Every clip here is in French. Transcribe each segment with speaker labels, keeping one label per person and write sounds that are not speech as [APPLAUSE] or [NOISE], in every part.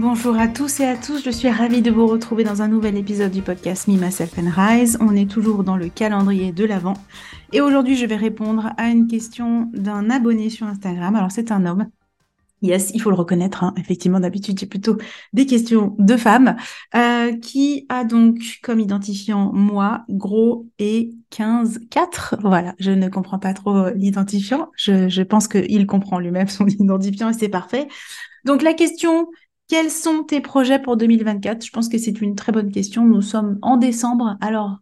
Speaker 1: Bonjour à tous et à tous, je suis ravie de vous retrouver dans un nouvel épisode du podcast Me, Myself and Rise. On est toujours dans le calendrier de l'Avent et aujourd'hui je vais répondre à une question d'un abonné sur Instagram. Alors c'est un homme. Yes, il faut le reconnaître. Hein. Effectivement, d'habitude, j'ai plutôt des questions de femmes euh, qui a donc comme identifiant moi, gros et 15, 4. Voilà, je ne comprends pas trop l'identifiant. Je, je pense qu'il comprend lui-même son [LAUGHS] identifiant et c'est parfait. Donc la question quels sont tes projets pour 2024 Je pense que c'est une très bonne question. Nous sommes en décembre. Alors,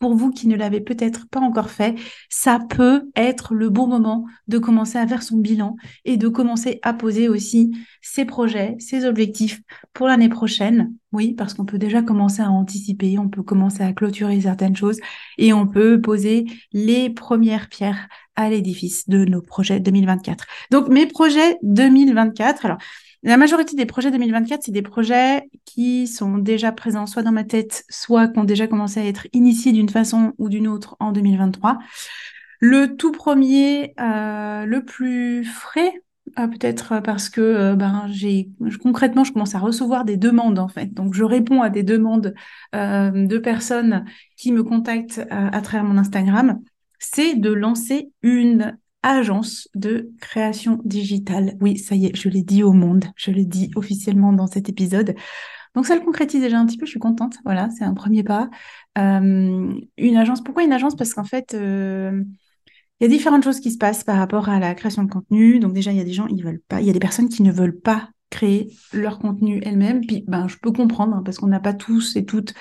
Speaker 1: pour vous qui ne l'avez peut-être pas encore fait, ça peut être le bon moment de commencer à faire son bilan et de commencer à poser aussi ses projets, ses objectifs pour l'année prochaine. Oui, parce qu'on peut déjà commencer à anticiper, on peut commencer à clôturer certaines choses et on peut poser les premières pierres à l'édifice de nos projets 2024. Donc, mes projets 2024, alors, la majorité des projets 2024, c'est des projets qui sont déjà présents soit dans ma tête, soit qui ont déjà commencé à être initiés d'une façon ou d'une autre en 2023. Le tout premier, euh, le plus frais, euh, peut-être parce que euh, ben j'ai concrètement je commence à recevoir des demandes en fait donc je réponds à des demandes de personnes qui me contactent à travers mon Instagram c'est de lancer une agence de création digitale. Oui, ça y est, je l'ai dit au monde, je l'ai dit officiellement dans cet épisode. Donc ça le concrétise déjà un petit peu, je suis contente. Voilà, c'est un premier pas. Euh, une agence, pourquoi une agence? Parce qu'en fait, euh, il y a différentes choses qui se passent par rapport à la création de contenu. Donc déjà, il y a des gens, ils veulent pas, il y a des personnes qui ne veulent pas créer leur contenu elles-mêmes. Puis ben, je peux comprendre, hein, parce qu'on n'a pas tous et toutes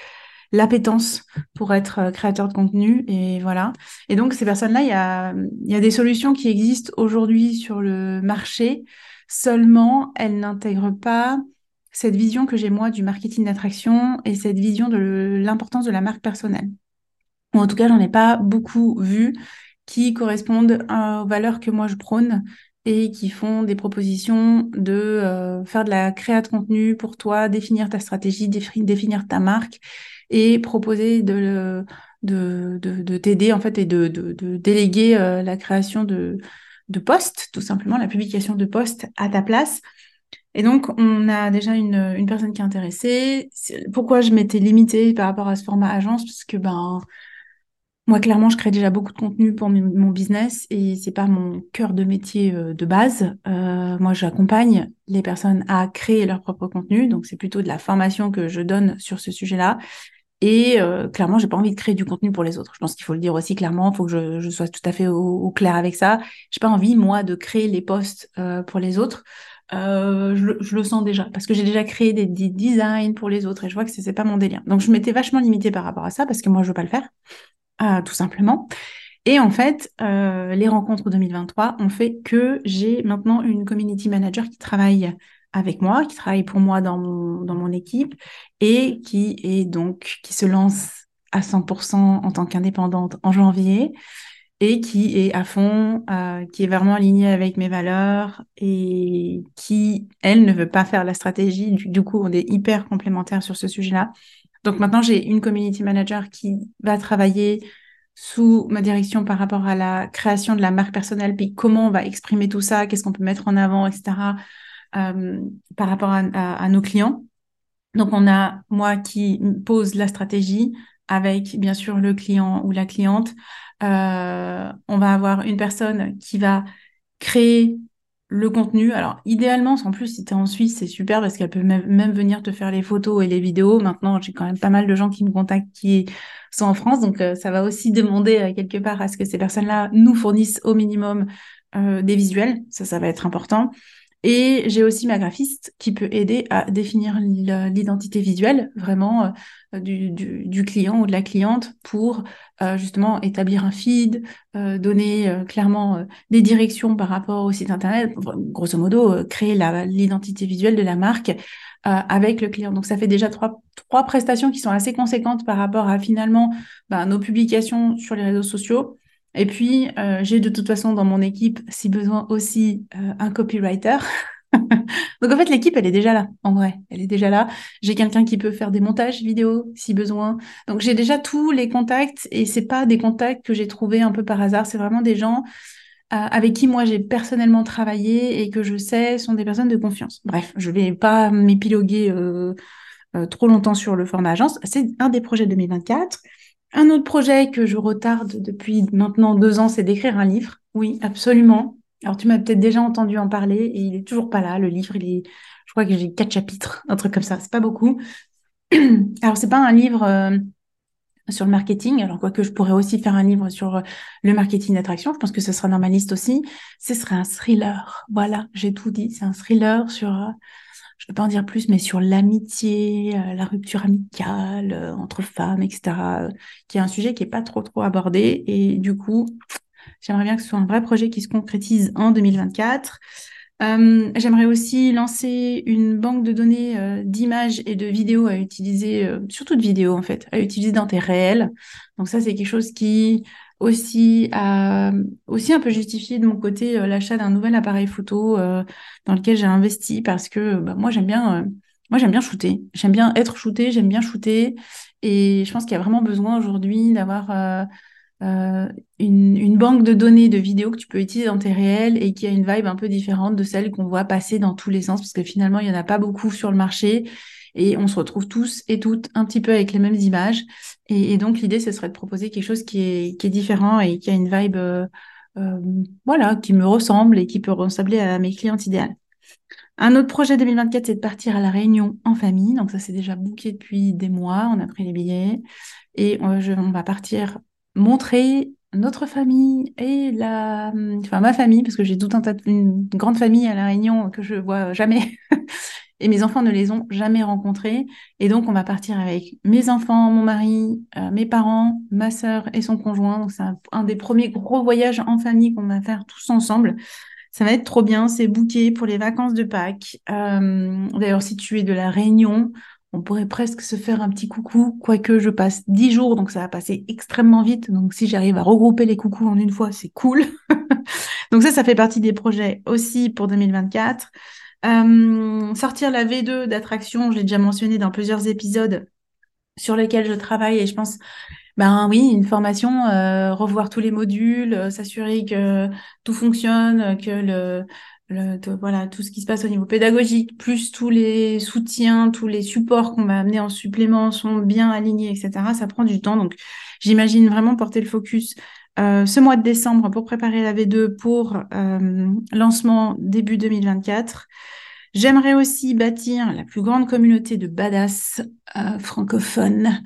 Speaker 1: l'appétence pour être euh, créateur de contenu et voilà. Et donc ces personnes-là, il y a, y a des solutions qui existent aujourd'hui sur le marché, seulement elles n'intègrent pas cette vision que j'ai moi du marketing d'attraction et cette vision de l'importance de la marque personnelle. En tout cas, j'en ai pas beaucoup vu qui correspondent aux valeurs que moi je prône et qui font des propositions de euh, faire de la création de contenu pour toi, définir ta stratégie, définir ta marque et proposer de, de, de, t'aider en fait et de, de, déléguer euh, la création de, de postes, tout simplement, la publication de postes à ta place. Et donc, on a déjà une, une personne qui est intéressée. Pourquoi je m'étais limitée par rapport à ce format agence? Parce que ben, moi, clairement, je crée déjà beaucoup de contenu pour mon business et c'est pas mon cœur de métier euh, de base. Euh, moi, j'accompagne les personnes à créer leur propre contenu, donc c'est plutôt de la formation que je donne sur ce sujet-là. Et euh, clairement, j'ai pas envie de créer du contenu pour les autres. Je pense qu'il faut le dire aussi clairement. Il faut que je, sois tout à fait au, clair avec ça. J'ai pas envie moi de créer les posts euh, pour les autres. Euh, je, le sens déjà parce que j'ai déjà créé des, des, designs pour les autres et je vois que c'est pas mon délire. Donc je m'étais vachement limitée par rapport à ça parce que moi je veux pas le faire, euh, tout simplement. Et en fait, les rencontres 2023 ont fait que j'ai maintenant une community manager qui travaille avec moi, qui travaille pour moi dans mon, dans mon équipe et qui est donc, qui se lance à 100% en tant qu'indépendante en janvier et qui est à fond, euh, qui est vraiment alignée avec mes valeurs et qui, elle, ne veut pas faire la stratégie. Du, du coup, on est hyper complémentaires sur ce sujet-là. Donc maintenant, j'ai une community manager qui va travailler sous ma direction par rapport à la création de la marque personnelle, puis comment on va exprimer tout ça, qu'est-ce qu'on peut mettre en avant, etc. Euh, par rapport à, nos clients. Donc, on a moi qui pose la stratégie avec, bien sûr, le client ou la cliente. Euh, on va avoir une personne qui va créer le contenu. Alors, idéalement, en plus, si tu es en Suisse, c'est super parce qu'elle peut même venir te faire les photos et les vidéos. Maintenant, j'ai quand même pas mal de gens qui me contactent qui sont en France. Donc, euh, ça va aussi demander quelque part à ce que ces personnes-là nous fournissent au minimum des visuels. Ça, ça va être important. Et j'ai aussi ma graphiste qui peut aider à définir l'identité visuelle vraiment euh, du, client ou de la cliente pour euh, justement établir un feed, euh, donner clairement des directions par rapport au site internet, grosso modo créer l'identité visuelle de la marque avec le client. Donc ça fait déjà trois, prestations qui sont assez conséquentes par rapport à finalement bah, nos publications sur les réseaux sociaux Et puis, j'ai de toute façon dans mon équipe, si besoin aussi, un copywriter. [LAUGHS] Donc en fait, l'équipe, elle est déjà là, en vrai. Elle est déjà là. J'ai quelqu'un qui peut faire des montages vidéo si besoin. Donc j'ai déjà tous les contacts et c'est pas des contacts que j'ai trouvés un peu par hasard. C'est vraiment des gens euh, avec qui moi j'ai personnellement travaillé et que je sais sont des personnes de confiance. Bref, je vais pas m'épiloguer euh, euh, trop longtemps sur le format agence. C'est un des projets 2024. Un autre projet que je retarde depuis maintenant deux ans, c'est d'écrire un livre. Oui, absolument. Alors, tu m'as peut-être déjà entendu en parler et il est toujours pas là. Le livre, il est, je crois que j'ai quatre chapitres, un truc comme ça. C'est pas beaucoup. [CLEARS THROAT] Alors, c'est pas un livre euh, sur le marketing. Alors, quoique je pourrais aussi faire un livre sur euh, le marketing d'attraction. Je pense que ce sera dans ma liste aussi. Ce serait un thriller. Voilà, j'ai tout dit. C'est un thriller sur, euh, je ne vais pas en dire plus, mais sur l'amitié, la rupture amicale entre femmes, etc. qui est un sujet qui est pas trop, trop abordé. Et du coup, J'aimerais bien que ce soit un vrai projet qui se concrétise en 2024. Euh, j'aimerais aussi lancer une banque de données euh, d'images et de vidéos à utiliser, euh, surtout de vidéos en fait, à utiliser dans tes réels. Donc ça, c'est quelque chose qui aussi aussi un peu justifié de mon côté l'achat d'un nouvel appareil photo dans lequel j'ai investi parce que bah, moi j'aime bien moi j'aime bien shooter, j'aime bien être shooté, j'aime bien shooter. Et je pense qu'il y a vraiment besoin aujourd'hui d'avoir euh, une, banque de données de vidéos que tu peux utiliser dans tes réels et qui a une vibe un peu différente de celle qu'on voit passer dans tous les sens, parce que finalement, il n'y en a pas beaucoup sur le marché et on se retrouve tous et toutes un petit peu avec les mêmes images. Et, donc, l'idée, ce serait de proposer quelque chose qui est, différent et qui a une vibe, euh, euh, voilà, qui me ressemble et qui peut ressembler à mes clientes idéales. Un autre projet 2024, c'est de partir à la Réunion en famille. Donc ça, c'est déjà booké depuis des mois. On a pris les billets et je, on va partir montrer notre famille et la, enfin ma famille, parce que j'ai tout un tas de, une grande famille à La Réunion que je vois jamais. [LAUGHS] et mes enfants ne les ont jamais rencontrés. Et donc, on va partir avec mes enfants, mon mari, euh, mes parents, ma sœur et son conjoint. Donc, c'est un, des premiers gros voyages en famille qu'on va faire tous ensemble. Ça va être trop bien. C'est booké pour les vacances de Pâques. Euh, d'ailleurs, si tu es de la Réunion, on pourrait presque se faire un petit coucou, quoique je passe dix jours, donc ça va passer extrêmement vite. Donc si j'arrive à regrouper les coucous en une fois, c'est cool. [LAUGHS] donc ça, ça fait partie des projets aussi pour 2024. Euh, sortir la V2 d'attraction, j'ai déjà mentionné dans plusieurs épisodes sur lesquels je travaille et je pense, ben oui, une formation, euh, revoir tous les modules, euh, s'assurer que tout fonctionne, que le, voilà, tout ce qui se passe au niveau pédagogique, plus tous les soutiens, tous les supports qu'on va amener en supplément sont bien alignés, etc. Ça prend du temps. Donc, j'imagine vraiment porter le focus euh, ce mois de décembre pour préparer la V2 pour euh, lancement début 2024. J'aimerais aussi bâtir la plus grande communauté de badass euh, francophones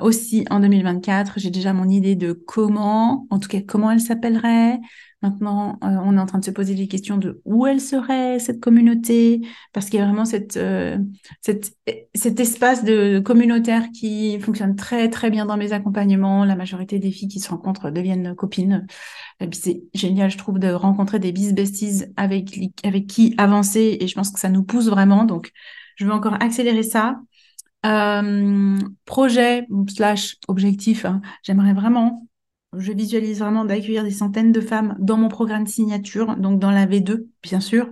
Speaker 1: aussi en 2024. J'ai déjà mon idée de comment, en tout cas comment elle s'appellerait, Maintenant, euh, on est en train de se poser des questions de où elle serait, cette communauté, parce qu'il y a vraiment euh, cet espace de communautaire qui fonctionne très, très bien dans mes accompagnements. La majorité des filles qui se rencontrent deviennent copines. C'est génial, je trouve, de rencontrer des bis besties avec, avec qui avancer, et je pense que ça nous pousse vraiment. Donc, je veux encore accélérer ça. Euh, projet slash objectif, hein, j'aimerais vraiment je visualise vraiment d'accueillir des centaines de femmes dans mon programme de signature, donc dans la V2, bien sûr,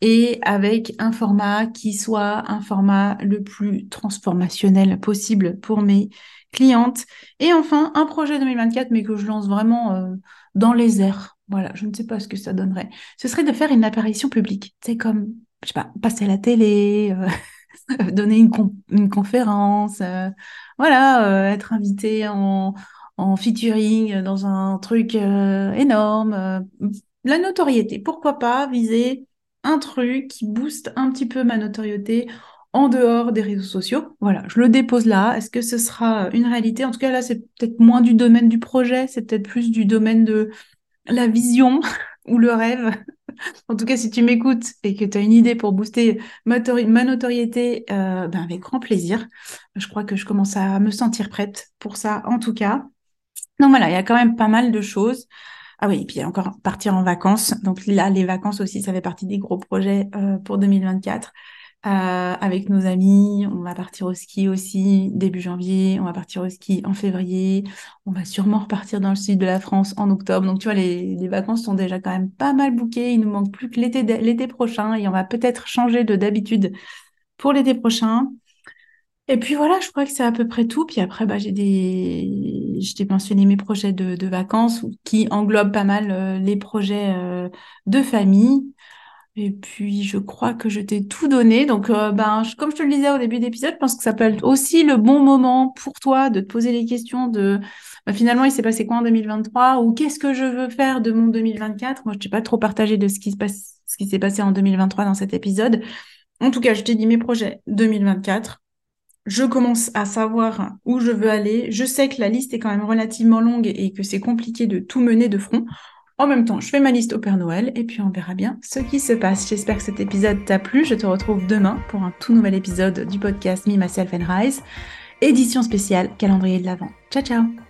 Speaker 1: et avec un format qui soit un format le plus transformationnel possible pour mes clientes. Et enfin, un projet 2024, mais que je lance vraiment euh, dans les airs. Voilà, je ne sais pas ce que ça donnerait. Ce serait de faire une apparition publique. C'est comme, je sais pas, passer à la télé, euh, [LAUGHS] donner une, conférence, euh, voilà, être invité en en featuring dans un truc euh, énorme. Euh, la notoriété, pourquoi pas viser un truc qui booste un petit peu ma notoriété en dehors des réseaux sociaux. Voilà, je le dépose là. Est-ce que ce sera une réalité? En tout cas, là, c'est peut-être moins du domaine du projet, c'est peut-être plus du domaine de la vision [LAUGHS] ou le rêve. en tout cas, si tu m'écoutes et que tu as une idée pour booster ma, notoriété, euh, ben avec grand plaisir. Je crois que je commence à me sentir prête pour ça, en tout cas. Donc voilà, il y a quand même pas mal de choses. Ah oui, et puis encore partir en vacances. Donc là, les vacances aussi, ça fait partie des gros projets euh, pour 2024. avec nos amis. On va partir au ski aussi début janvier. On va partir au ski en février. On va sûrement repartir dans le sud de la France en octobre. Donc, tu vois, les, les vacances sont déjà quand même pas mal bouquées. Il nous manque plus que l'été, l'été prochain et on va peut-être changer de d'habitude pour l'été prochain. Et puis voilà, je crois que c'est à peu près tout. Puis après, bah, j'ai des, je t'ai mentionné mes projets de, de, vacances qui englobent pas mal euh, les projets euh, de famille. Et puis, je crois que je t'ai tout donné. Donc, euh, ben, comme je te le disais au début d'épisode, je pense que ça peut être aussi le bon moment pour toi de te poser les questions de bah, finalement, il s'est passé quoi en 2023 ou qu'est-ce que je veux faire de mon 2024. Moi, je t'ai pas trop partagé de ce qui se passe, ce qui s'est passé en 2023 dans cet épisode. En tout cas, je t'ai dit mes projets 2024 je commence à savoir où je veux aller. Je sais que la liste est quand même relativement longue et que c'est compliqué de tout mener de front. En même temps, je fais ma liste au Père Noël et puis on verra bien ce qui se passe. J'espère que cet épisode t'a plu. Je te retrouve demain pour un tout nouvel épisode du podcast Me, Myself and Rise, édition spéciale calendrier de l'Avent. Ciao, ciao